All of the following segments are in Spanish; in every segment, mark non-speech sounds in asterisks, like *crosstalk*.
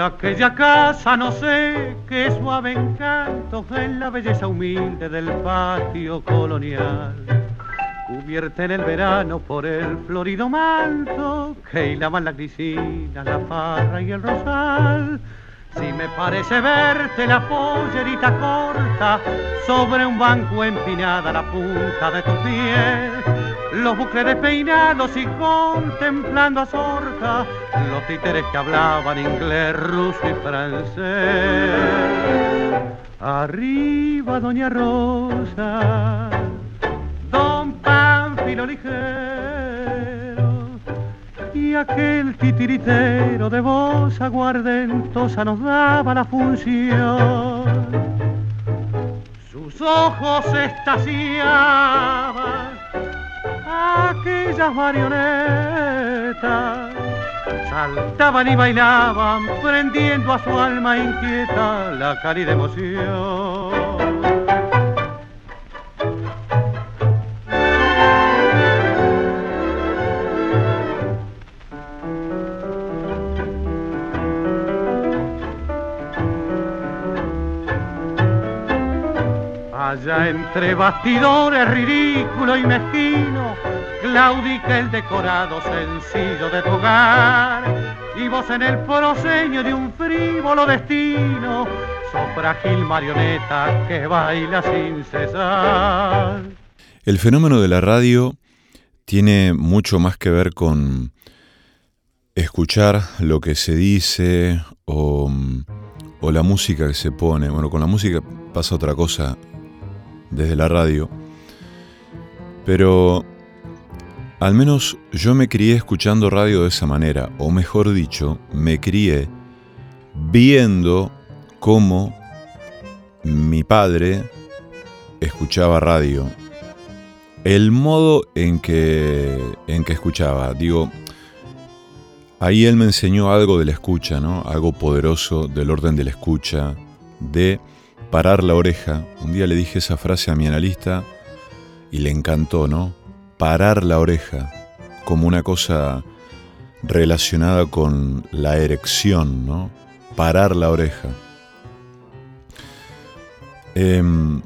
Aquella casa, no sé, qué suave encanto en la belleza humilde del patio colonial. Cubierta en el verano por el florido manto que hilaban la grisina, la parra y el rosal. Si me parece verte la pollerita corta sobre un banco empinada la punta de tu pie, los bucles despeinados y contemplando a Zorca, los títeres que hablaban inglés, ruso y francés. Arriba, Doña Rosa, Don Pánfilo ligero y aquel titiritero de voz aguardentosa nos daba la función. Sus ojos estaciaban aquellas marionetas saltaban y bailaban, prendiendo a su alma inquieta la cálida emoción. Allá entre bastidores ridículo y mezquino, claudica el decorado sencillo de tu hogar. Y vos en el proseño de un frívolo destino, sos frágil marioneta que baila sin cesar. El fenómeno de la radio tiene mucho más que ver con escuchar lo que se dice o, o la música que se pone. Bueno, con la música pasa otra cosa desde la radio, pero al menos yo me crié escuchando radio de esa manera, o mejor dicho, me crié viendo cómo mi padre escuchaba radio. El modo en que, en que escuchaba, digo, ahí él me enseñó algo de la escucha, ¿no? Algo poderoso del orden de la escucha, de parar la oreja. Un día le dije esa frase a mi analista y le encantó, ¿no? Parar la oreja, como una cosa relacionada con la erección, ¿no? Parar la oreja. Em,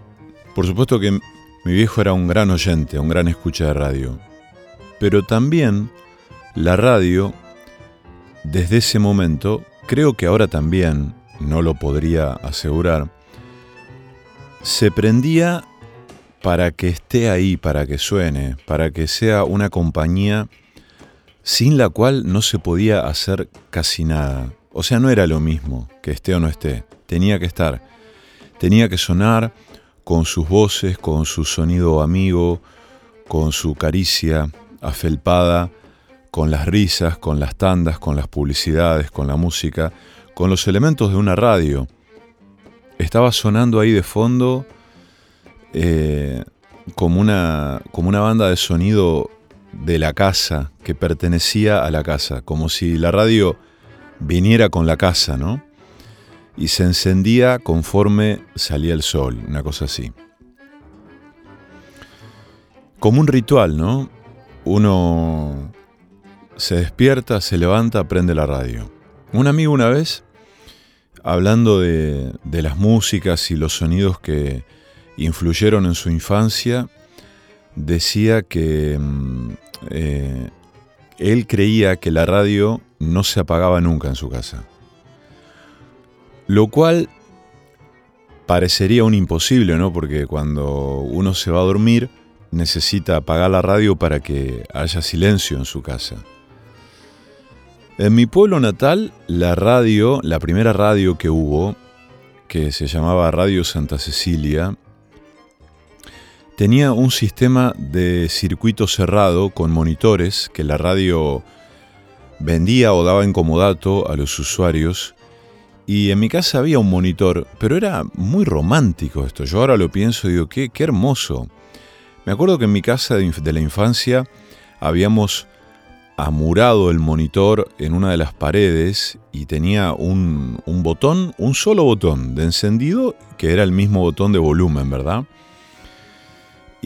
por supuesto que mi viejo era un gran oyente, un gran escucha de radio, pero también la radio, desde ese momento, creo que ahora también, no lo podría asegurar, se prendía para que esté ahí, para que suene, para que sea una compañía sin la cual no se podía hacer casi nada. O sea, no era lo mismo que esté o no esté, tenía que estar, tenía que sonar con sus voces, con su sonido amigo, con su caricia afelpada, con las risas, con las tandas, con las publicidades, con la música, con los elementos de una radio. Estaba sonando ahí de fondo eh, como, una, como una banda de sonido de la casa, que pertenecía a la casa, como si la radio viniera con la casa, ¿no? Y se encendía conforme salía el sol, una cosa así. Como un ritual, ¿no? Uno se despierta, se levanta, prende la radio. Un amigo una vez hablando de, las músicas y los sonidos que influyeron en su infancia, decía que mm, eh, él creía que la radio no se apagaba nunca en su casa. Lo cual parecería un imposible, ¿no? Porque cuando uno se va a dormir necesita apagar la radio para que haya silencio en su casa. En mi pueblo natal, la radio, la primera radio que hubo, que se llamaba Radio Santa Cecilia, tenía un sistema de circuito cerrado con monitores que la radio vendía o daba en comodato a los usuarios. Y en mi casa había un monitor, pero era muy romántico esto. Yo ahora lo pienso y digo, qué, qué hermoso. Me acuerdo que en mi casa de la infancia habíamos amurado el monitor en una de las paredes y tenía un, botón, un solo botón de encendido, que era el mismo botón de volumen, ¿verdad?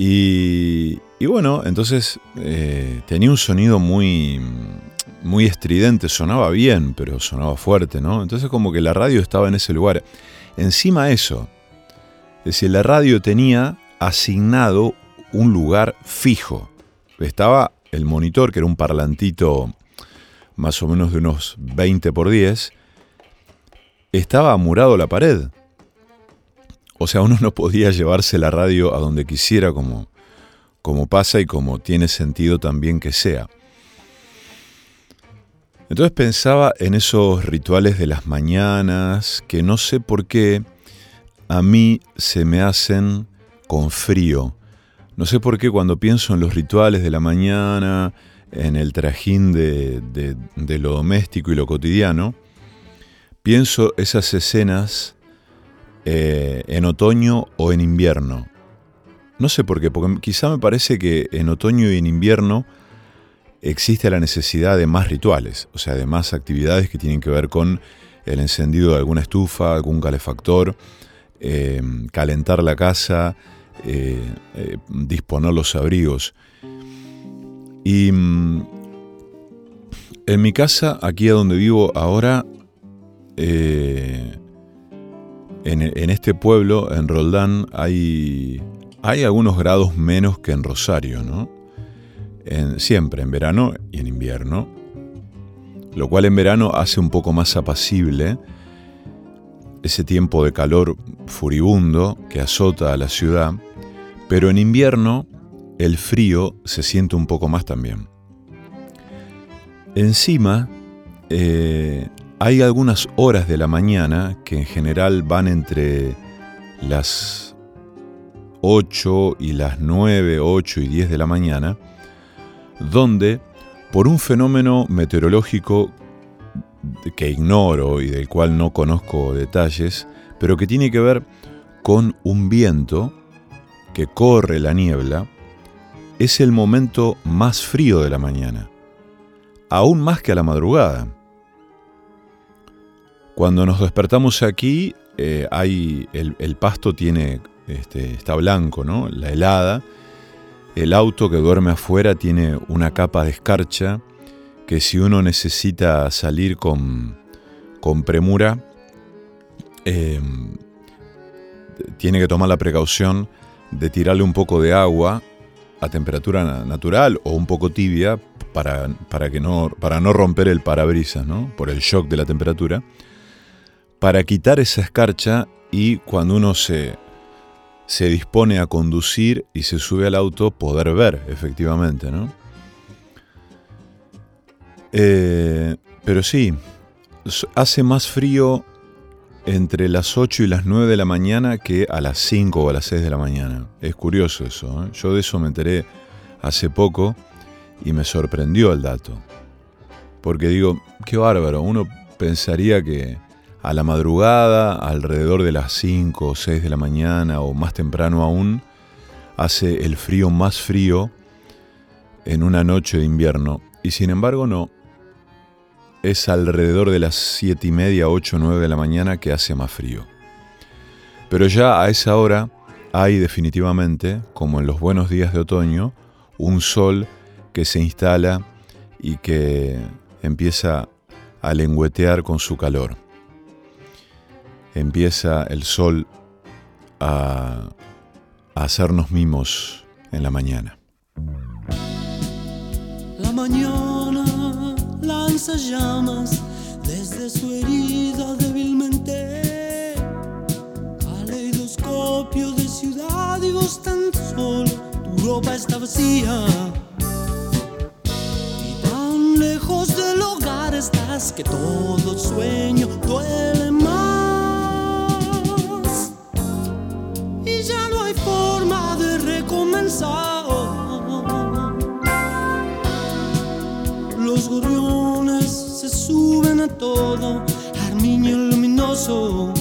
Y, bueno, entonces eh, tenía un sonido muy, muy estridente, sonaba bien, pero sonaba fuerte, ¿no? Entonces como que la radio estaba en ese lugar. Encima eso, es decir, la radio tenía asignado un lugar fijo. Estaba el monitor, que era un parlantito más o menos de unos 20 por 10, estaba amurado la pared. O sea, uno no podía llevarse la radio a donde quisiera como, como pasa y como tiene sentido también que sea. Entonces pensaba en esos rituales de las mañanas que no sé por qué a mí se me hacen con frío. No sé por qué cuando pienso en los rituales de la mañana, en el trajín de, lo doméstico y lo cotidiano, pienso esas escenas eh, en otoño o en invierno. No sé por qué, porque quizá me parece que en otoño y en invierno existe la necesidad de más rituales, o sea, de más actividades que tienen que ver con el encendido de alguna estufa, algún calefactor, eh, calentar la casa, eh, eh, disponer los abrigos. Y mm, en mi casa, aquí a donde vivo ahora, en, en, este pueblo, en Roldán, hay, hay algunos grados menos que en Rosario, ¿no? siempre en verano y en invierno, lo cual en verano hace un poco más apacible ese tiempo de calor furibundo que azota a la ciudad, pero en invierno el frío se siente un poco más también. Encima, eh, hay algunas horas de la mañana que en general van entre las 8 y las 9, 8 y 10 de la mañana, donde, por un fenómeno meteorológico que ignoro y del cual no conozco detalles, pero que tiene que ver con un viento que corre la niebla, es el momento más frío de la mañana, aún más que a la madrugada. Cuando nos despertamos aquí, eh, hay, el, pasto tiene, este, está blanco, ¿no? la helada, el auto que duerme afuera tiene una capa de escarcha que si uno necesita salir con, con premura, em, tiene que tomar la precaución de tirarle un poco de agua a temperatura natural o un poco tibia para, para, que no, para no romper el parabrisas, ¿no? por el shock de la temperatura, para quitar esa escarcha y cuando uno se, se dispone a conducir y se sube al auto, poder ver, efectivamente, ¿no? Eh, pero sí, hace más frío entre las 8 y las 9 de la mañana que a las 5 o a las 6 de la mañana. Es curioso eso. ¿eh? Yo de eso me enteré hace poco y me sorprendió el dato. Porque digo, qué bárbaro, uno pensaría que a la madrugada, alrededor de las 5 o 6 de la mañana o más temprano aún, hace el frío más frío en una noche de invierno. Y sin embargo no, es alrededor de las 7 y media, 8 o 9 de la mañana que hace más frío. Pero ya a esa hora hay definitivamente, como en los buenos días de otoño, un sol que se instala y que empieza a lengüetear con su calor empieza el sol a, hacernos mimos en la mañana. La mañana lanza llamas desde su herida débilmente. Caleidoscopio de ciudad y vos tan solo, tu ropa está vacía. Y tan lejos del hogar estás que todo sueño duele Los gorriones se suben a todo, armiño luminoso.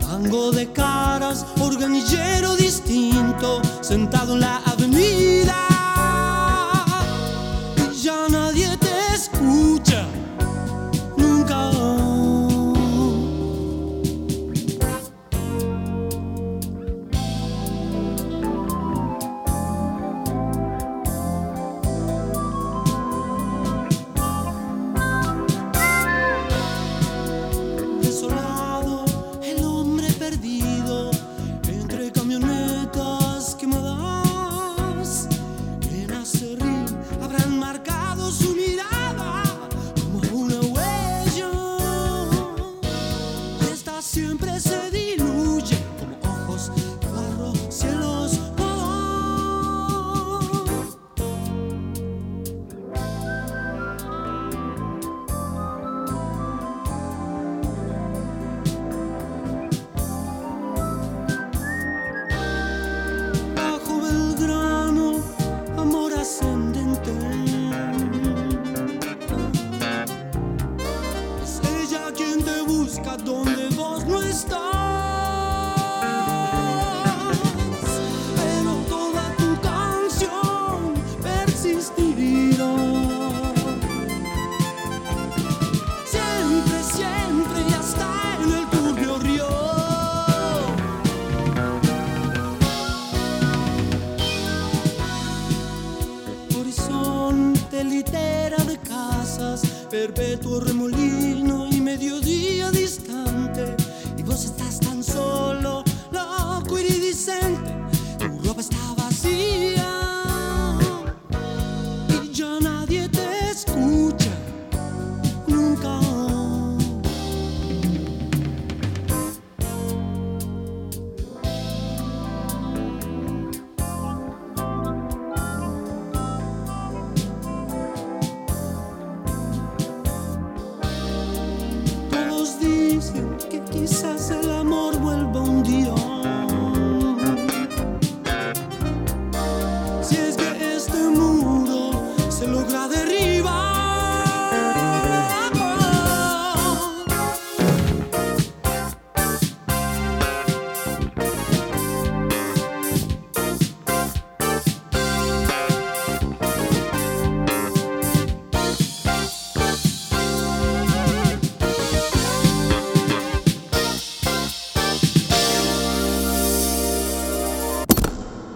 Tango de caras, organillero distinto, sentado en la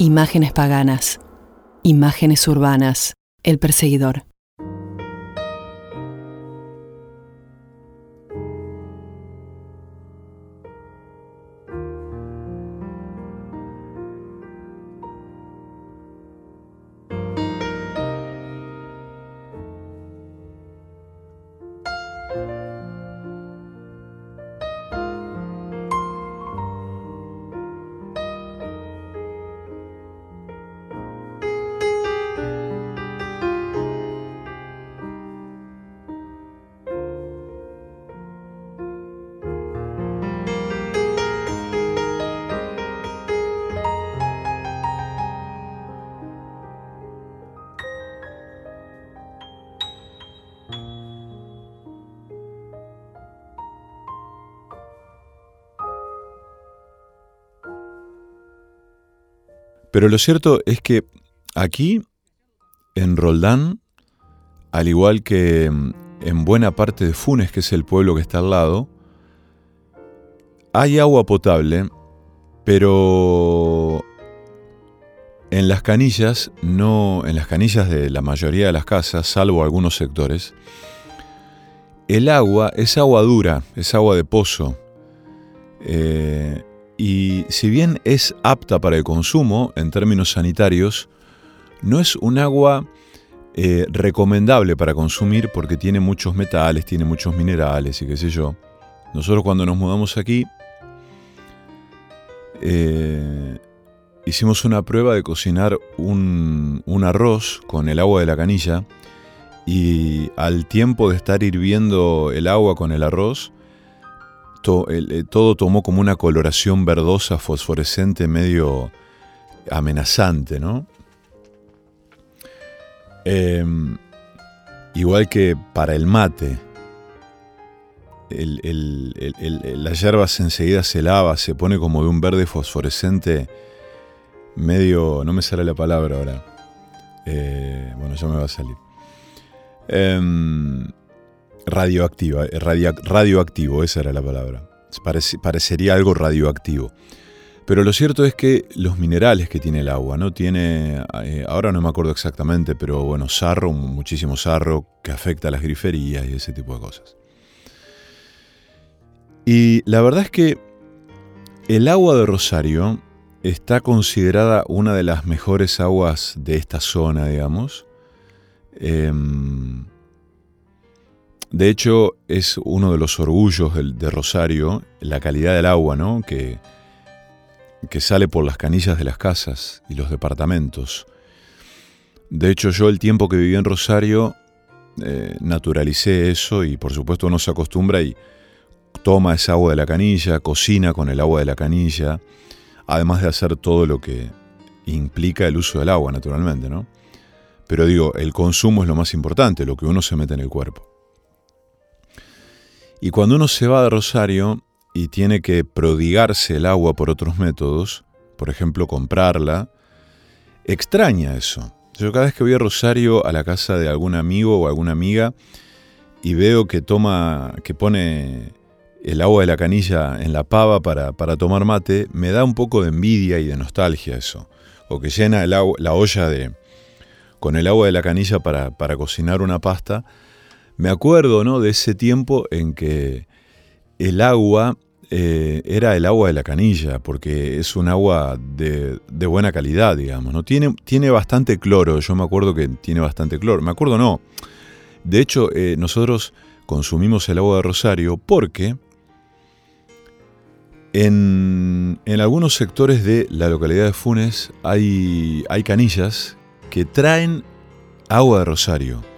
Imágenes paganas. Imágenes urbanas. El perseguidor. Pero lo cierto es que aquí, en Roldán, al igual que mm, en buena parte de Funes, que es el pueblo que está al lado, hay agua potable, pero en las canillas, no, en las canillas de la mayoría de las casas, salvo algunos sectores, el agua es agua dura, es agua de pozo. Eh, y si bien es apta para el consumo en términos sanitarios, no es un agua eh, recomendable para consumir porque tiene muchos metales, tiene muchos minerales y qué sé yo. Nosotros cuando nos mudamos aquí eh, hicimos una prueba de cocinar un, un arroz con el agua de la canilla y al tiempo de estar hirviendo el agua con el arroz, eh, todo tomó como una coloración verdosa, fosforescente, medio amenazante, ¿no? Em, igual que para el mate, el- el- el- las hierbas enseguida se lava, se pone como de un verde fosforescente, medio, no me sale la palabra ahora. Eh, bueno, ya me va a salir. Em, radioactiva, eh, radia- radioactivo, esa era la palabra. Parece- parecería algo radioactivo. Pero lo cierto es que los minerales que tiene el agua, ¿no? Tiene, eh, ahora no me acuerdo exactamente, pero bueno, sarro, muchísimo sarro, que afecta a las griferías y ese tipo de cosas. Y la verdad es que el agua de Rosario está considerada una de las mejores aguas de esta zona, digamos. Em, de hecho, es uno de los orgullos de Rosario, la calidad del agua, ¿no? Que, que sale por las canillas de las casas y los departamentos. De hecho, yo el tiempo que viví en Rosario, eh, naturalicé eso y por supuesto uno se acostumbra y toma esa agua de la canilla, cocina con el agua de la canilla, además de hacer todo lo que implica el uso del agua, naturalmente, ¿no? Pero digo, el consumo es lo más importante, lo que uno se mete en el cuerpo. Y cuando uno se va de Rosario y tiene que prodigarse el agua por otros métodos, por ejemplo comprarla, extraña eso. Yo cada vez que voy a Rosario a la casa de algún amigo o alguna amiga y veo que toma, que pone el agua de la canilla en la pava para, tomar mate, me da un poco de envidia y de nostalgia eso. O que llena el la olla de, con el agua de la canilla para, cocinar una pasta. Me acuerdo ¿no? de ese tiempo en que el agua eh, era el agua de la canilla, porque es un agua de, buena calidad, digamos. ¿no? Tiene, tiene bastante cloro, yo me acuerdo que tiene bastante cloro. Me acuerdo no. De hecho, eh, nosotros consumimos el agua de Rosario porque en, algunos sectores de la localidad de Funes hay, hay canillas que traen agua de Rosario.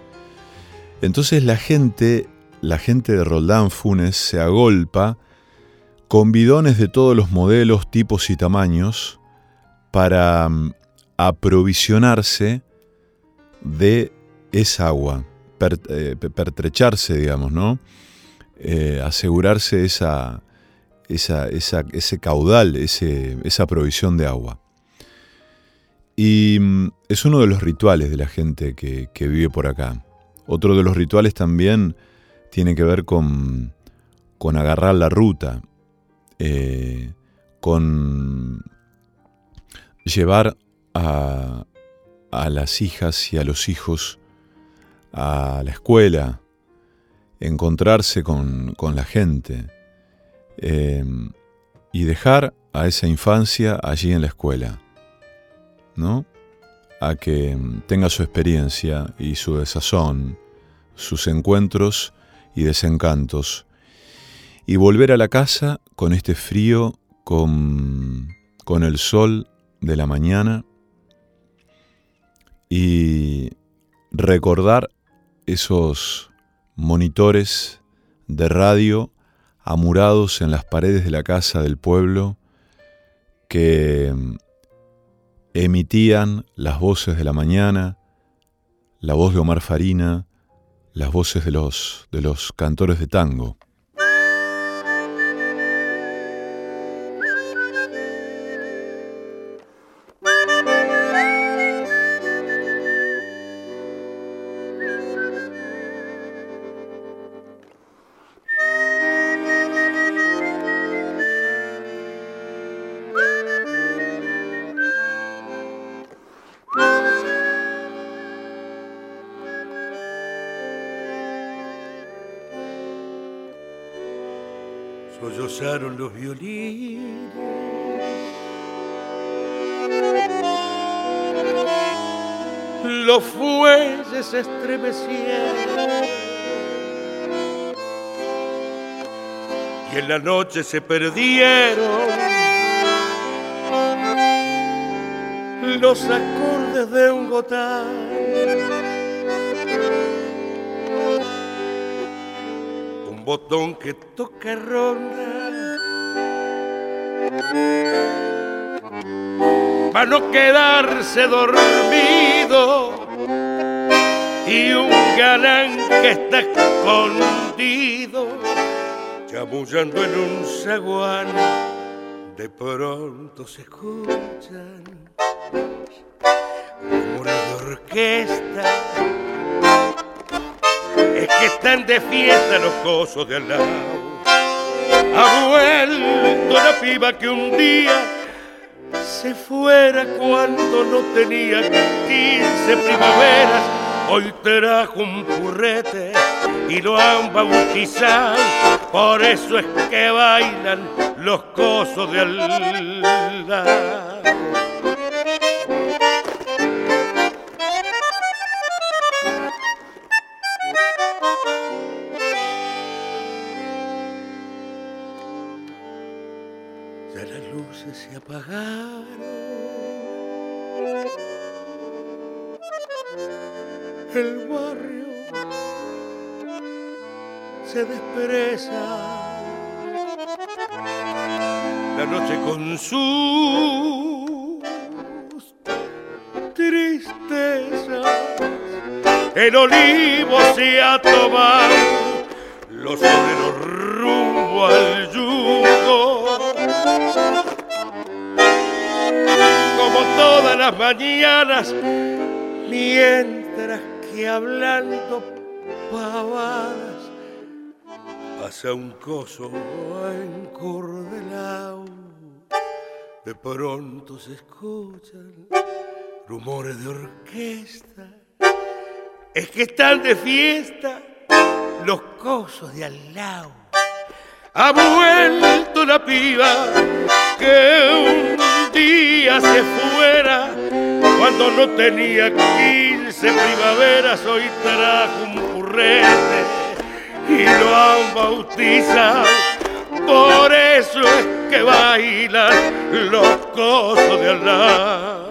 Entonces la gente, la gente de Roldán Funes se agolpa con bidones de todos los modelos, tipos y tamaños para mm, aprovisionarse de esa agua, eh, pertrecharse, digamos, ¿no? Eh, asegurarse esa, ese caudal, esa provisión de agua. Y mm, es uno de los rituales de la gente que, vive por acá. Otro de los rituales también tiene que ver con, con agarrar la ruta, eh, con llevar a, las hijas y a los hijos a la escuela, encontrarse con, la gente eh, y dejar a esa infancia allí en la escuela, ¿no? A que tenga su experiencia y su desazón, sus encuentros y desencantos. Y volver a la casa con este frío, con, con el sol de la mañana y recordar esos monitores de radio amurados en las paredes de la casa del pueblo que emitían las voces de la mañana, la voz de Omar Farina, las voces de los, de los cantores de tango. Se perdieron. Los acordes de un gotán. Un botón que toca ronda para no quedarse dormido. Y un galán que está escondido chamullando en un zaguán. De pronto se escuchan rumores de orquesta. Es que están de fiesta los cosos de al lado. Ha vuelto la piba que un día se fuera cuando no tenía 15 primaveras. Hoy trajo un purrete y lo han bautizado, por eso es que bailan los cosos de al se apagaron. El barrio se despereza. La noche con sus tristezas. El olivo se ha tomado los obreros rumbo al yugo como todas las mañanas, mientras que hablando pavadas pasa un coso encordelado. De pronto se escuchan rumores de orquesta. Es que están de fiesta los cosos de al lado. Ha vuelto la piba que un día se fuera cuando no tenía quince primaveras. Hoy trajo un currete y lo han bautizado. Por eso es que bailan los cosos de al lado.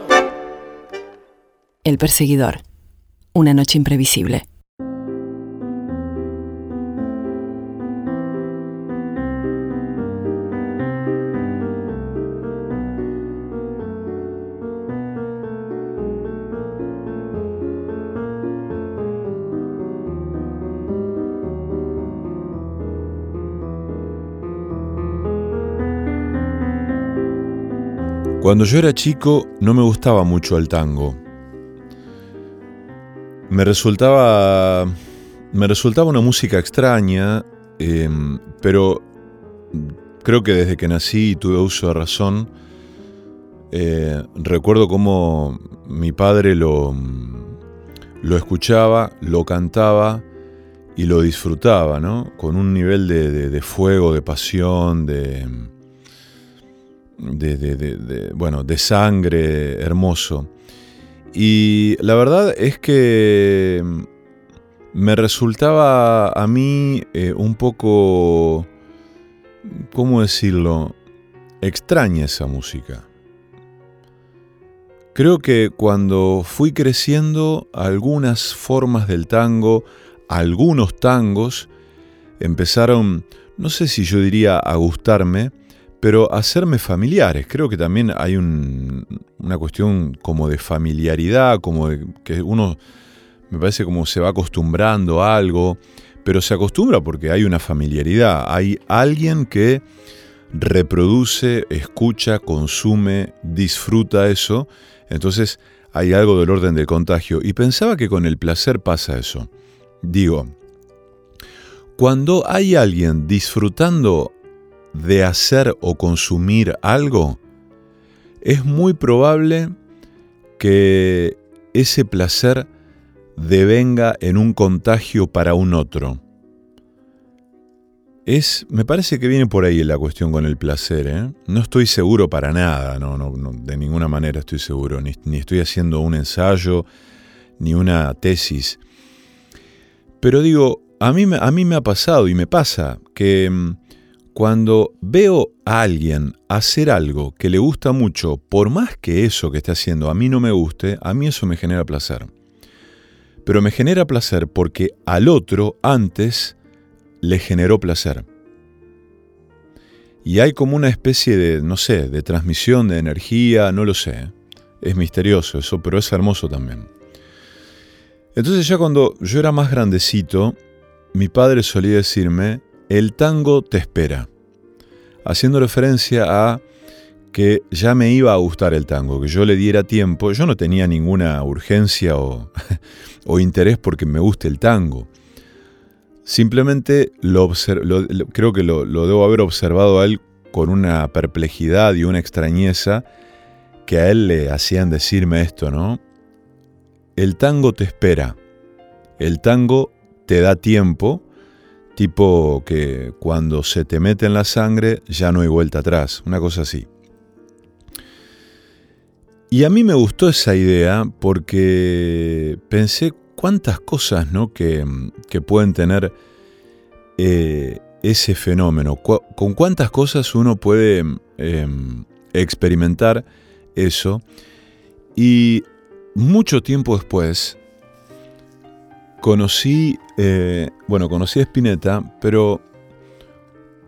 El perseguidor. Una noche imprevisible. Cuando yo era chico no me gustaba mucho el tango. Me resultaba. Me resultaba una música extraña, em, pero creo que desde que nací y tuve uso de razón, eh, recuerdo cómo mi padre lo, lo escuchaba, lo cantaba y lo disfrutaba, ¿no? Con un nivel de, de fuego, de pasión, de, de, bueno, de sangre hermoso. Y la verdad es que me resultaba a mí eh, un poco, ¿cómo decirlo?, extraña esa música. Creo que cuando fui creciendo, algunas formas del tango, algunos tangos, empezaron, no sé si yo diría a gustarme, pero hacerme familiares. Creo que también hay una cuestión como de familiaridad, como de que uno me parece como se va acostumbrando a algo, pero se acostumbra porque hay una familiaridad, hay alguien que reproduce, escucha, consume, disfruta eso, entonces hay algo del orden del contagio. Y pensaba que con el placer pasa eso. Digo, cuando hay alguien disfrutando de hacer o consumir algo, es muy probable que ese placer devenga en un contagio para un otro. Es, me parece que viene por ahí la cuestión con el placer. ¿eh? No estoy seguro para nada, no, no, de ninguna manera estoy seguro, ni, ni estoy haciendo un ensayo, ni una tesis. Pero digo, a mí, a mí me ha pasado y me pasa que mm, cuando veo a alguien hacer algo que le gusta mucho, por más que eso que esté haciendo a mí no me guste, a mí eso me genera placer. Pero me genera placer porque al otro antes le generó placer. Y hay como una especie de, no sé, de transmisión de energía, no lo sé. Es misterioso eso, pero es hermoso también. Entonces ya cuando yo era más grandecito, mi padre solía decirme, el tango te espera, haciendo referencia a que ya me iba a gustar el tango, que yo le diera tiempo, yo no tenía ninguna urgencia o, *laughs* interés porque me guste el tango. Simplemente lo, creo que lo, lo debo haber observado a él con una perplejidad y una extrañeza que a él le hacían decirme esto, ¿no? El tango te espera, el tango te da tiempo tipo que cuando se te mete en la sangre ya no hay vuelta atrás, una cosa así. Y a mí me gustó esa idea porque pensé cuántas cosas ¿no? que, pueden tener eh, ese fenómeno, con cuántas cosas uno puede em, experimentar eso. Y mucho tiempo después, conocí, eh, bueno, conocí a Spinetta, pero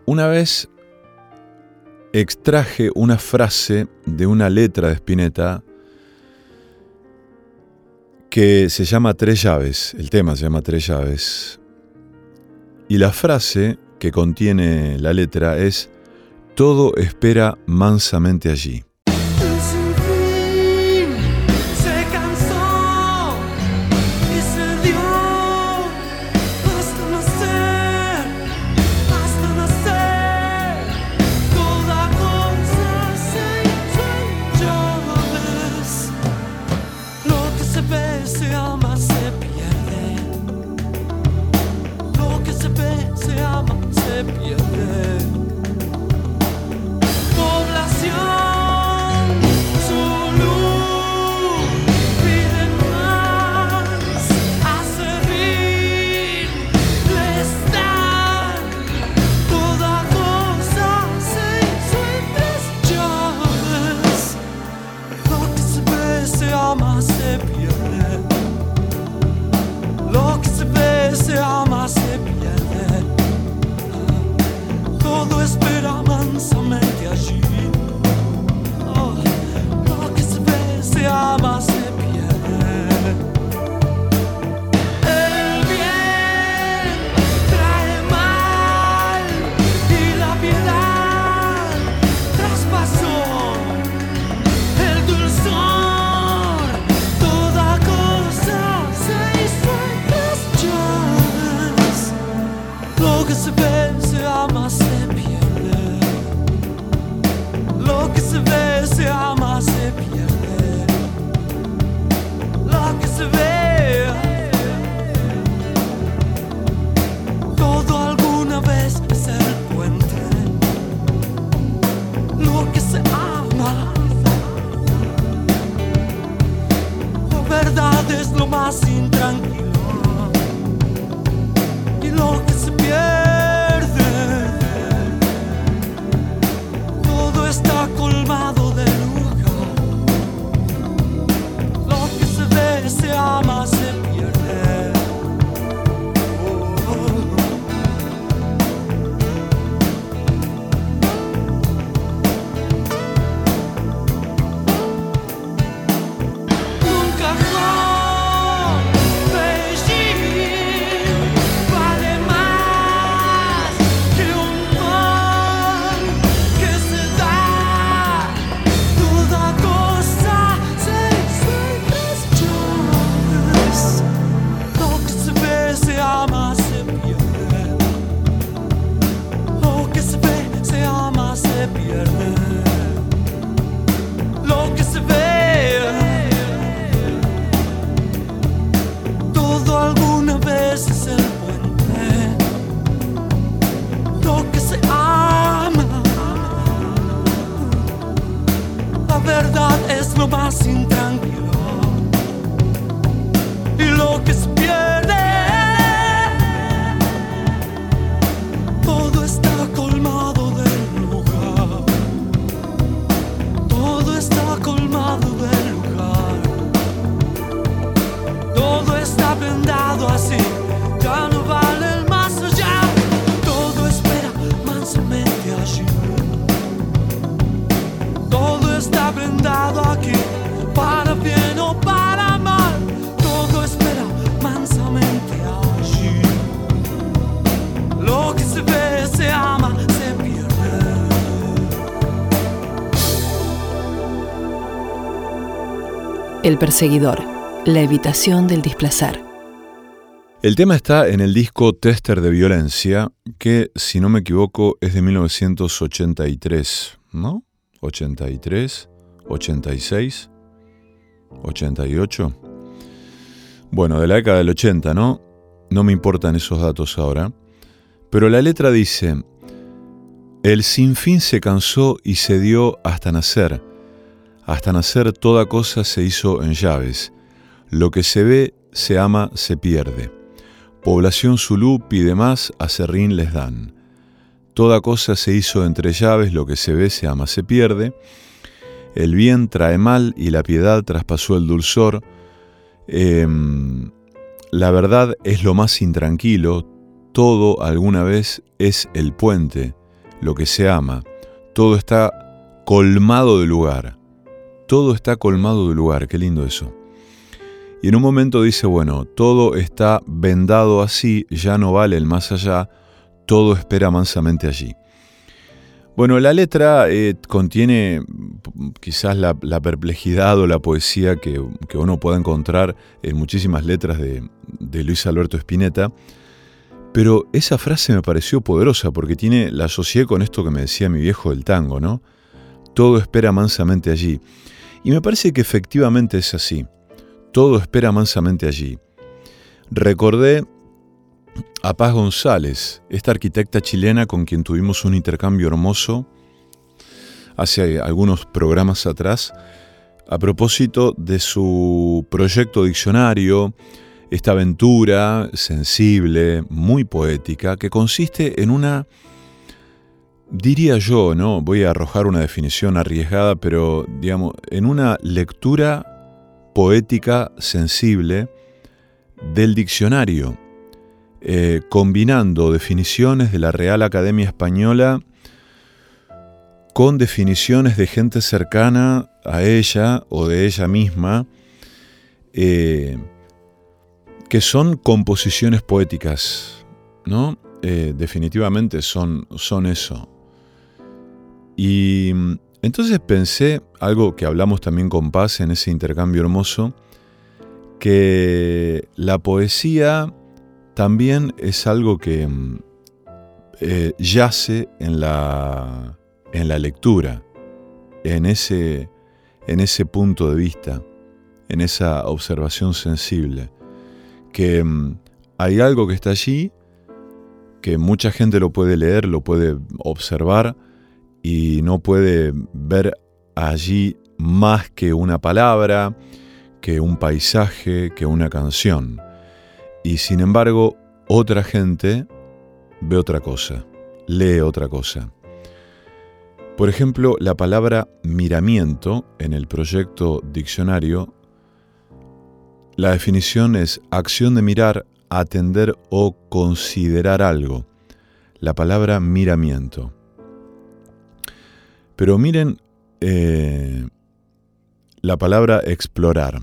una vez extraje una frase de una letra de Spinetta que se llama Tres llaves, el tema se llama Tres llaves, y la frase que contiene la letra es Todo espera mansamente allí. Se pierde. El perseguidor. La evitación del displacer. El tema está en el disco Tester de Violencia, que si no me equivoco es de 1983, ¿no? 83, 86, 88. Bueno, de la década del 80, ¿no? No me importan esos datos ahora. Pero la letra dice, el sinfín se cansó y se dio hasta nacer. Hasta nacer toda cosa se hizo en llaves. Lo que se ve, se ama, se pierde. Población zulú pide más, a serrín les dan. Toda cosa se hizo entre llaves, lo que se ve, se ama, se pierde. El bien trae mal y la piedad traspasó el dulzor. Em, la verdad es lo más intranquilo, todo alguna vez es el puente, lo que se ama. Todo está colmado de lugar. Todo está colmado de lugar, qué lindo eso. Y en un momento dice, bueno, todo está vendado así, ya no vale el más allá, todo espera mansamente allí. Bueno, la letra eh, contiene quizás la, perplejidad o la poesía que, que uno puede encontrar en muchísimas letras de, de Luis Alberto Spinetta, pero esa frase me pareció poderosa porque tiene, la asocié con esto que me decía mi viejo del tango, ¿no? Todo espera mansamente allí. Y me parece que efectivamente es así. Todo espera mansamente allí. Recordé a Paz González, esta arquitecta chilena con quien tuvimos un intercambio hermoso hace algunos programas atrás, a propósito de su proyecto diccionario, esta aventura sensible, muy poética, que consiste en una, diría yo, ¿no? Voy a arrojar una definición arriesgada, pero digamos, en una lectura poética sensible del diccionario, eh, combinando definiciones de la Real Academia Española con definiciones de gente cercana a ella o de ella misma, eh, que son composiciones poéticas, ¿no? Eh, definitivamente son, son eso. Y mm, entonces pensé, algo que hablamos también con Paz en ese intercambio hermoso, que la poesía también es algo que mm, eh, yace en la, en la lectura, en ese, en ese punto de vista, en esa observación sensible, que mm, hay algo que está allí, que mucha gente lo puede leer, lo puede observar y no puede ver allí más que una palabra, que un paisaje, que una canción. Y sin embargo, otra gente ve otra cosa, lee otra cosa. Por ejemplo, la palabra miramiento en el proyecto diccionario, la definición es acción de mirar, atender o considerar algo. La palabra miramiento. Pero miren eh, la palabra explorar.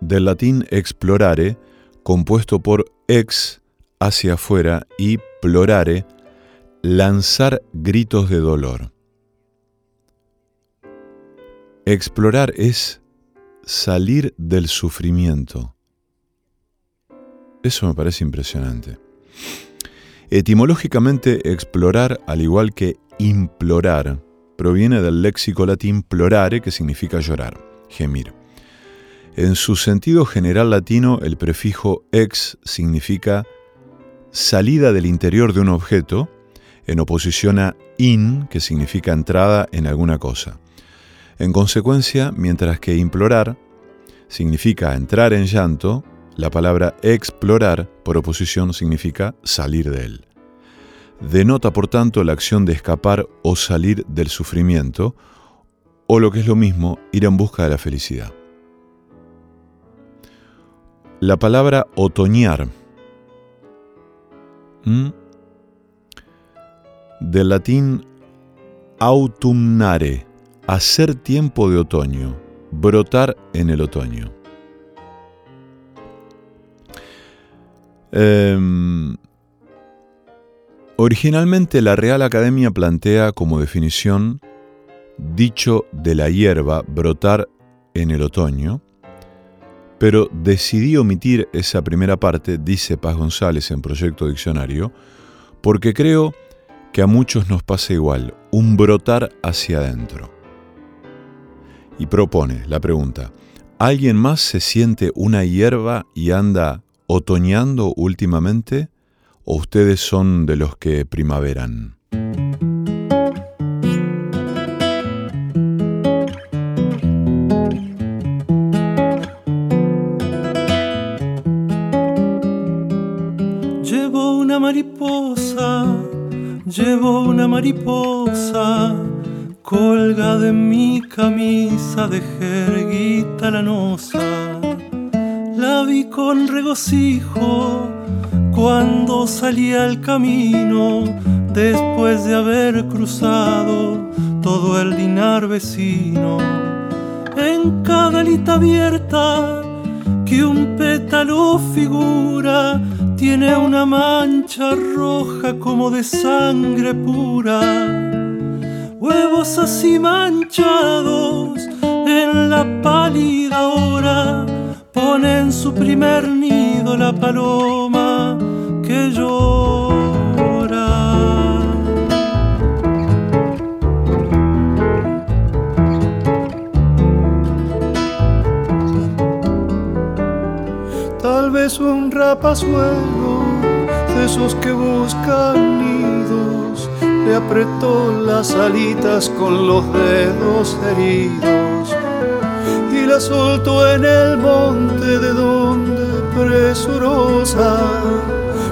Del latín explorare, compuesto por ex hacia afuera y plorare, lanzar gritos de dolor. Explorar es salir del sufrimiento. Eso me parece impresionante. Etimológicamente, explorar, al igual que implorar, proviene del léxico latín plorare, que significa llorar, gemir. En su sentido general latino, el prefijo ex significa salida del interior de un objeto, en oposición a in, que significa entrada en alguna cosa. En consecuencia, mientras que implorar significa entrar en llanto, la palabra explorar, por oposición, significa salir de él. Denota, por tanto, la acción de escapar o salir del sufrimiento, o lo que es lo mismo, ir en busca de la felicidad. La palabra otoñar, del latín autumnare, hacer tiempo de otoño, brotar en el otoño. Em, originalmente la Real Academia plantea como definición dicho de la hierba brotar en el otoño, pero decidí omitir esa primera parte, dice Paz González en Proyecto Diccionario, porque creo que a muchos nos pasa igual, un brotar hacia adentro. Y propone la pregunta, ¿alguien más se siente una hierba y anda otoñando últimamente o ustedes son de los que primaveran? Llevo una mariposa, llevo una mariposa colga de mi camisa de jerguita lanosa. La vi con regocijo cuando salí al camino después de haber cruzado todo el dinar vecino. En cada alita abierta que un pétalo figura tiene una mancha roja como de sangre pura huevos así manchados en la pálida hora, ponen su primer nido la paloma que llora. Tal vez un rapazuelo de esos que buscan nidos, le apretó las alitas con los dedos heridos y la soltó en el monte de donde presurosa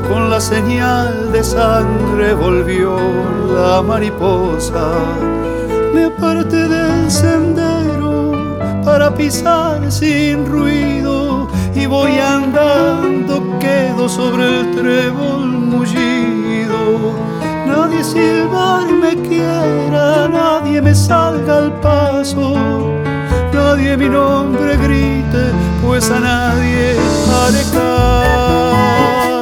con la señal de sangre volvió la mariposa. Me aparté del sendero para pisar sin ruido y voy andando, quedo sobre el trébol mullido. Nadie silbar me quiera, nadie me salga al paso, nadie mi nombre grite, pues a nadie haré caso.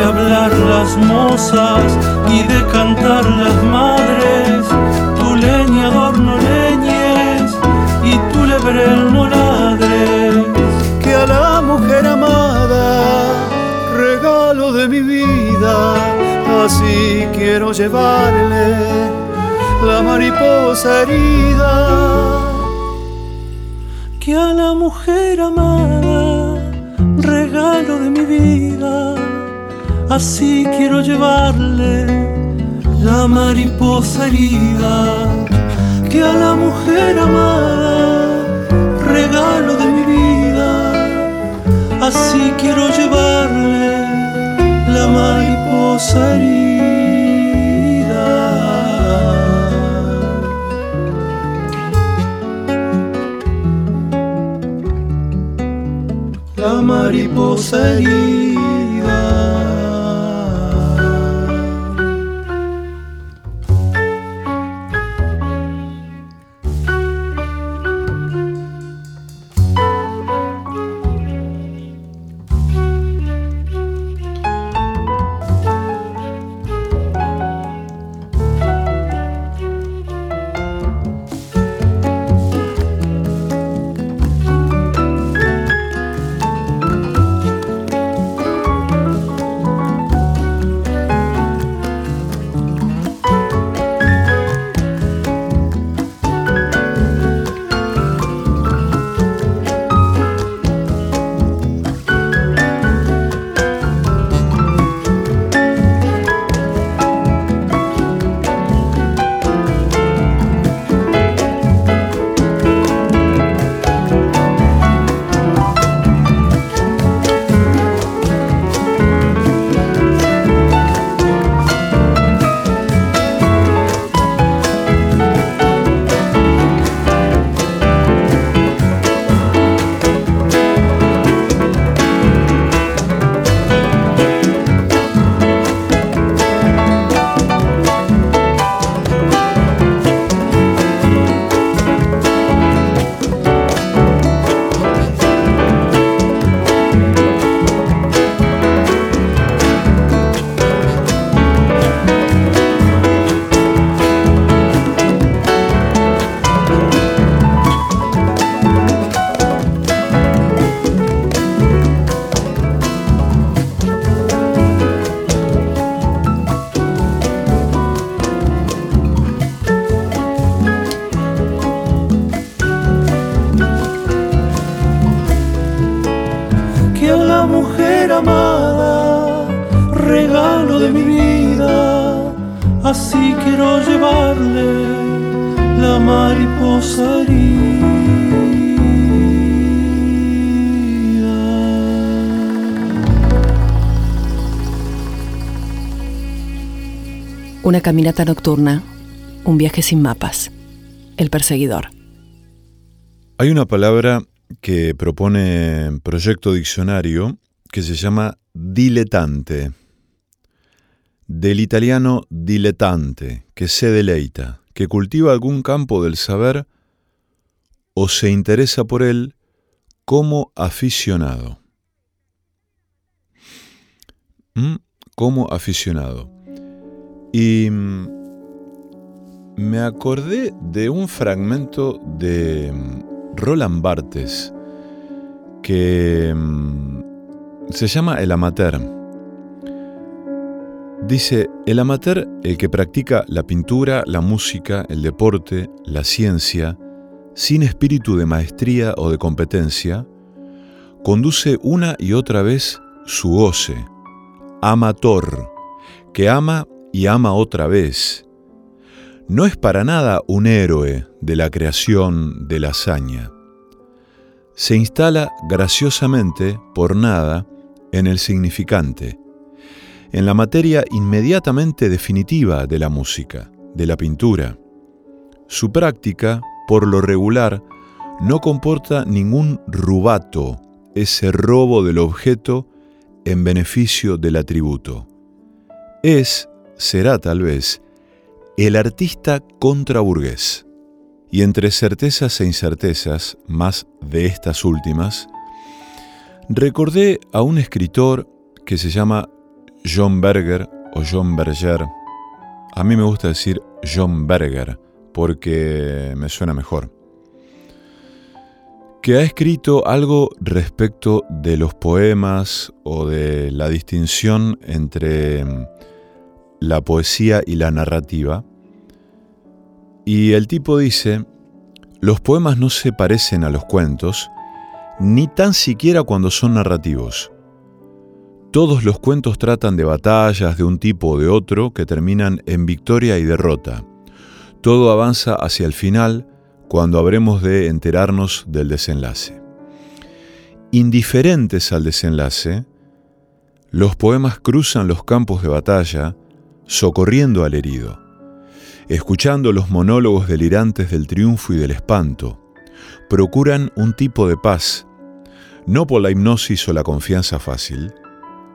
De hablar las mozas y de cantar las madres, tu leñador no leñes y tu lebrel no ladres. que a la mujer amada, regalo de mi vida, así quiero llevarle la mariposa herida. que a la mujer amada, regalo de mi vida, así quiero llevarle la mariposa herida, que a la mujer amada, regalo de mi vida, así quiero llevarle la mariposa herida. la mariposa herida. Así quiero llevarle la mariposa herida. Una caminata nocturna, un viaje sin mapas. El perseguidor. Hay una palabra que propone Proyecto Diccionario que se llama diletante. Del italiano dilettante, que se deleita, que cultiva algún campo del saber o se interesa por él como aficionado. ¿Mm? Como aficionado. Y mm, me acordé de un fragmento de mm, Roland Barthes que se llama El Amateur. Dice, el amateur, el que practica la pintura, la música, el deporte, la ciencia, sin espíritu de maestría o de competencia, conduce una y otra vez su goce, amator, que ama y ama otra vez. No es para nada un héroe de la creación de la hazaña. Se instala graciosamente, por nada, en el significante, en la materia inmediatamente definitiva de la música, de la pintura. Su práctica, por lo regular, no comporta ningún rubato, ese robo del objeto en beneficio del atributo. Es, será tal vez, el artista contraburgués. Y entre certezas e incertezas, más de estas últimas, recordé a un escritor que se llama John Berger o John Berger. A mí me gusta decir John Berger porque me suena mejor. Que ha escrito algo respecto de los poemas o de la distinción entre mm, la poesía y la narrativa. Y el tipo dice, los poemas no se parecen a los cuentos, ni tan siquiera cuando son narrativos. Todos los cuentos tratan de batallas de un tipo o de otro que terminan en victoria y derrota. Todo avanza hacia el final cuando habremos de enterarnos del desenlace. Indiferentes al desenlace, los poemas cruzan los campos de batalla socorriendo al herido, escuchando los monólogos delirantes del triunfo y del espanto, procuran un tipo de paz, no por la hipnosis o la confianza fácil,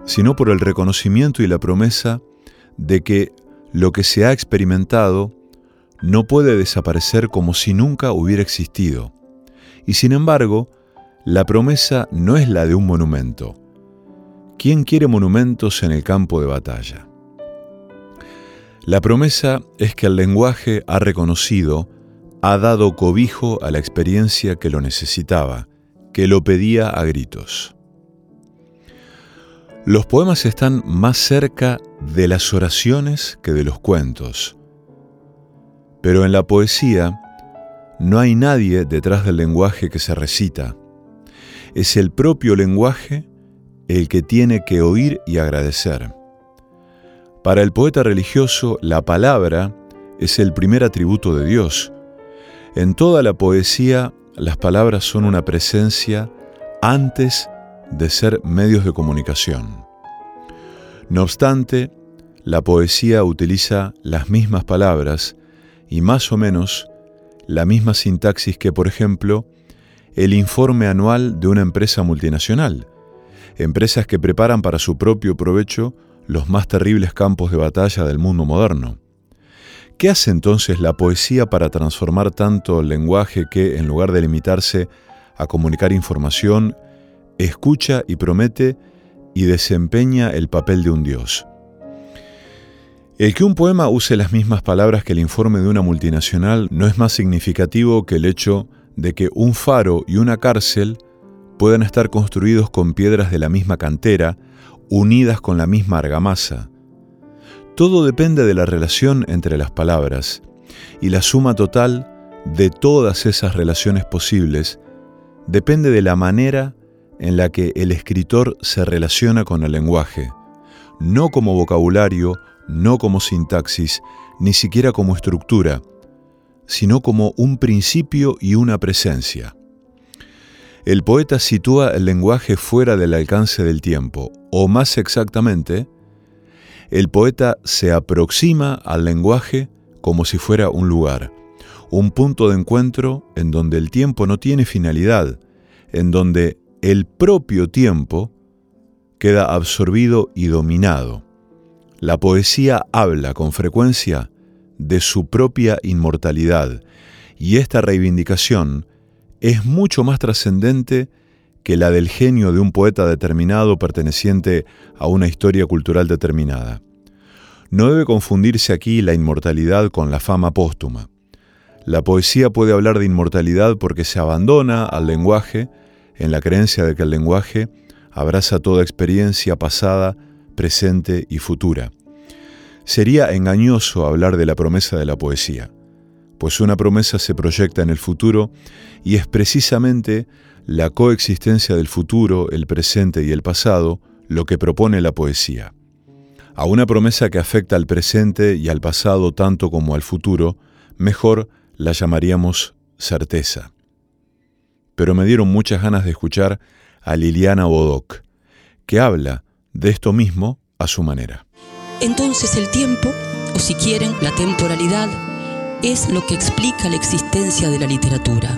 sino por el reconocimiento y la promesa de que lo que se ha experimentado no puede desaparecer como si nunca hubiera existido. Y sin embargo, la promesa no es la de un monumento. ¿Quién quiere monumentos en el campo de batalla? La promesa es que el lenguaje ha reconocido, ha dado cobijo a la experiencia que lo necesitaba, que lo pedía a gritos. Los poemas están más cerca de las oraciones que de los cuentos. Pero en la poesía no hay nadie detrás del lenguaje que se recita. Es el propio lenguaje el que tiene que oír y agradecer. Para el poeta religioso, la palabra es el primer atributo de Dios. En toda la poesía, las palabras son una presencia antes de ser medios de comunicación. No obstante, la poesía utiliza las mismas palabras y más o menos la misma sintaxis que, por ejemplo, el informe anual de una empresa multinacional, empresas que preparan para su propio provecho los más terribles campos de batalla del mundo moderno. ¿Qué hace entonces la poesía para transformar tanto el lenguaje que, en lugar de limitarse a comunicar información, escucha y promete y desempeña el papel de un dios. El que un poema use las mismas palabras que el informe de una multinacional no es más significativo que el hecho de que un faro y una cárcel puedan estar construidos con piedras de la misma cantera, unidas con la misma argamasa. Todo depende de la relación entre las palabras, y la suma total de todas esas relaciones posibles depende de la manera en la que el escritor se relaciona con el lenguaje, no como vocabulario, no como sintaxis, ni siquiera como estructura, sino como un principio y una presencia. El poeta sitúa el lenguaje fuera del alcance del tiempo, o más exactamente, el poeta se aproxima al lenguaje como si fuera un lugar, un punto de encuentro en donde el tiempo no tiene finalidad, en donde el propio tiempo queda absorbido y dominado. La poesía habla con frecuencia de su propia inmortalidad y esta reivindicación es mucho más trascendente que la del genio de un poeta determinado perteneciente a una historia cultural determinada. No debe confundirse aquí la inmortalidad con la fama póstuma. La poesía puede hablar de inmortalidad porque se abandona al lenguaje en la creencia de que el lenguaje abraza toda experiencia pasada, presente y futura. Sería engañoso hablar de la promesa de la poesía, pues una promesa se proyecta en el futuro y es precisamente la coexistencia del futuro, el presente y el pasado lo que propone la poesía. A una promesa que afecta al presente y al pasado tanto como al futuro, mejor la llamaríamos certeza. Pero me dieron muchas ganas de escuchar a Liliana Bodoc, que habla de esto mismo a su manera. Entonces el tiempo, o si quieren, la temporalidad, es lo que explica la existencia de la literatura.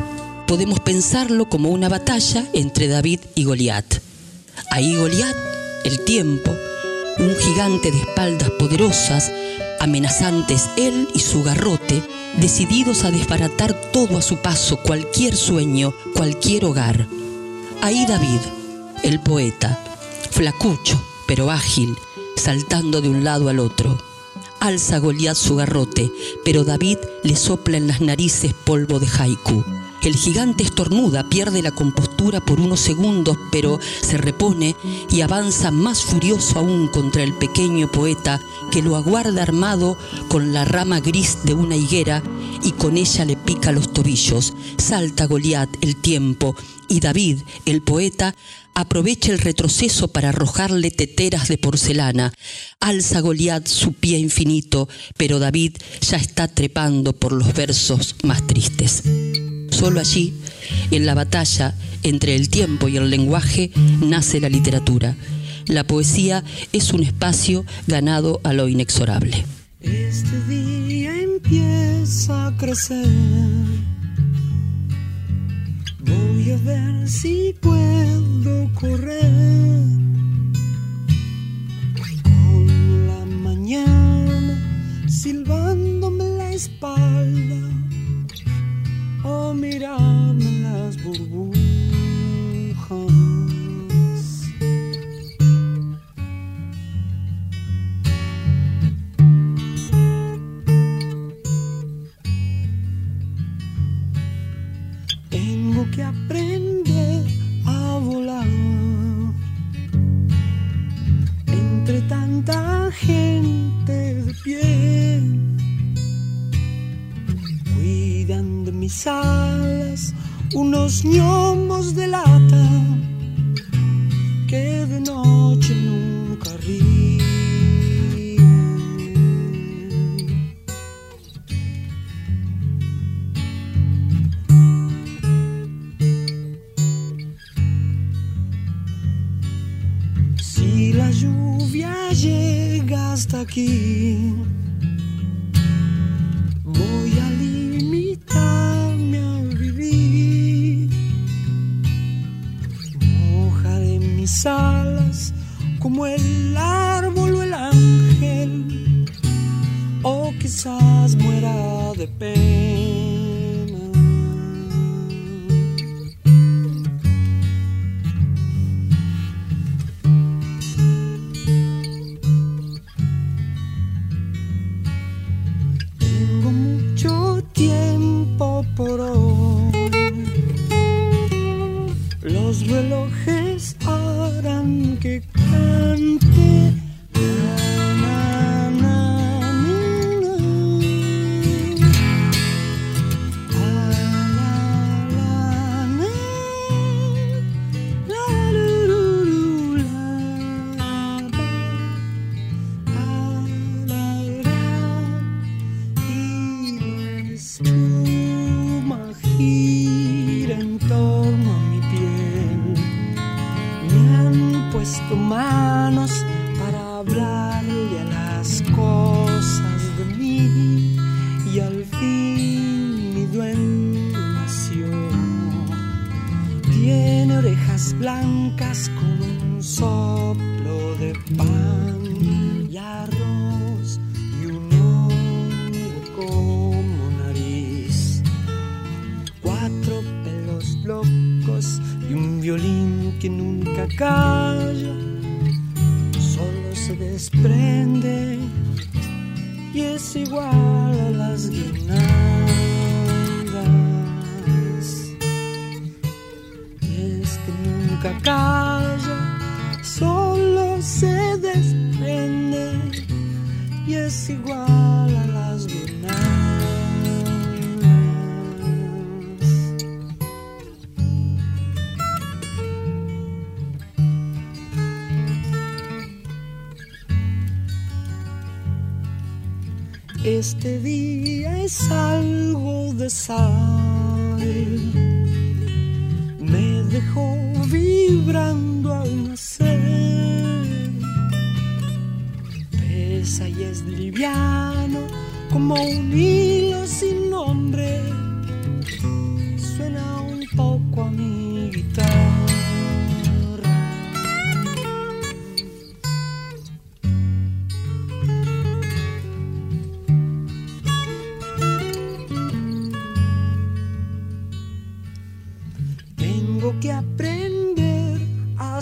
Podemos pensarlo como una batalla entre David y Goliat. Ahí Goliat, el tiempo, un gigante de espaldas poderosas, amenazantes él y su garrote, decididos a desbaratar todo a su paso, cualquier sueño, cualquier hogar. Ahí David, el poeta, flacucho, pero ágil, saltando de un lado al otro. Alza Goliat su garrote, pero David le sopla en las narices polvo de haiku. El gigante estornuda, pierde la compostura por unos segundos, pero se repone y avanza más furioso aún contra el pequeño poeta que lo aguarda armado con la rama gris de una higuera y con ella le pica los tobillos. Salta Goliat el tiempo y David, el poeta, aprovecha el retroceso para arrojarle teteras de porcelana. Alza Goliat su pie infinito, pero David ya está trepando por los versos más tristes. Solo allí, en la batalla entre el tiempo y el lenguaje, nace la literatura. La poesía es un espacio ganado a lo inexorable. Este día empieza a crecer. Voy a ver si puedo correr con la mañana silbándome la espalda o mirarme las burbujas. Tengo que aprender unos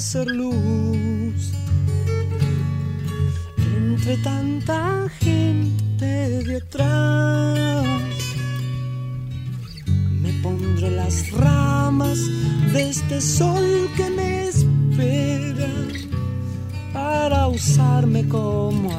hacer luz entre tanta gente de atrás. Me pondré las ramas de este sol que me espera para usarme como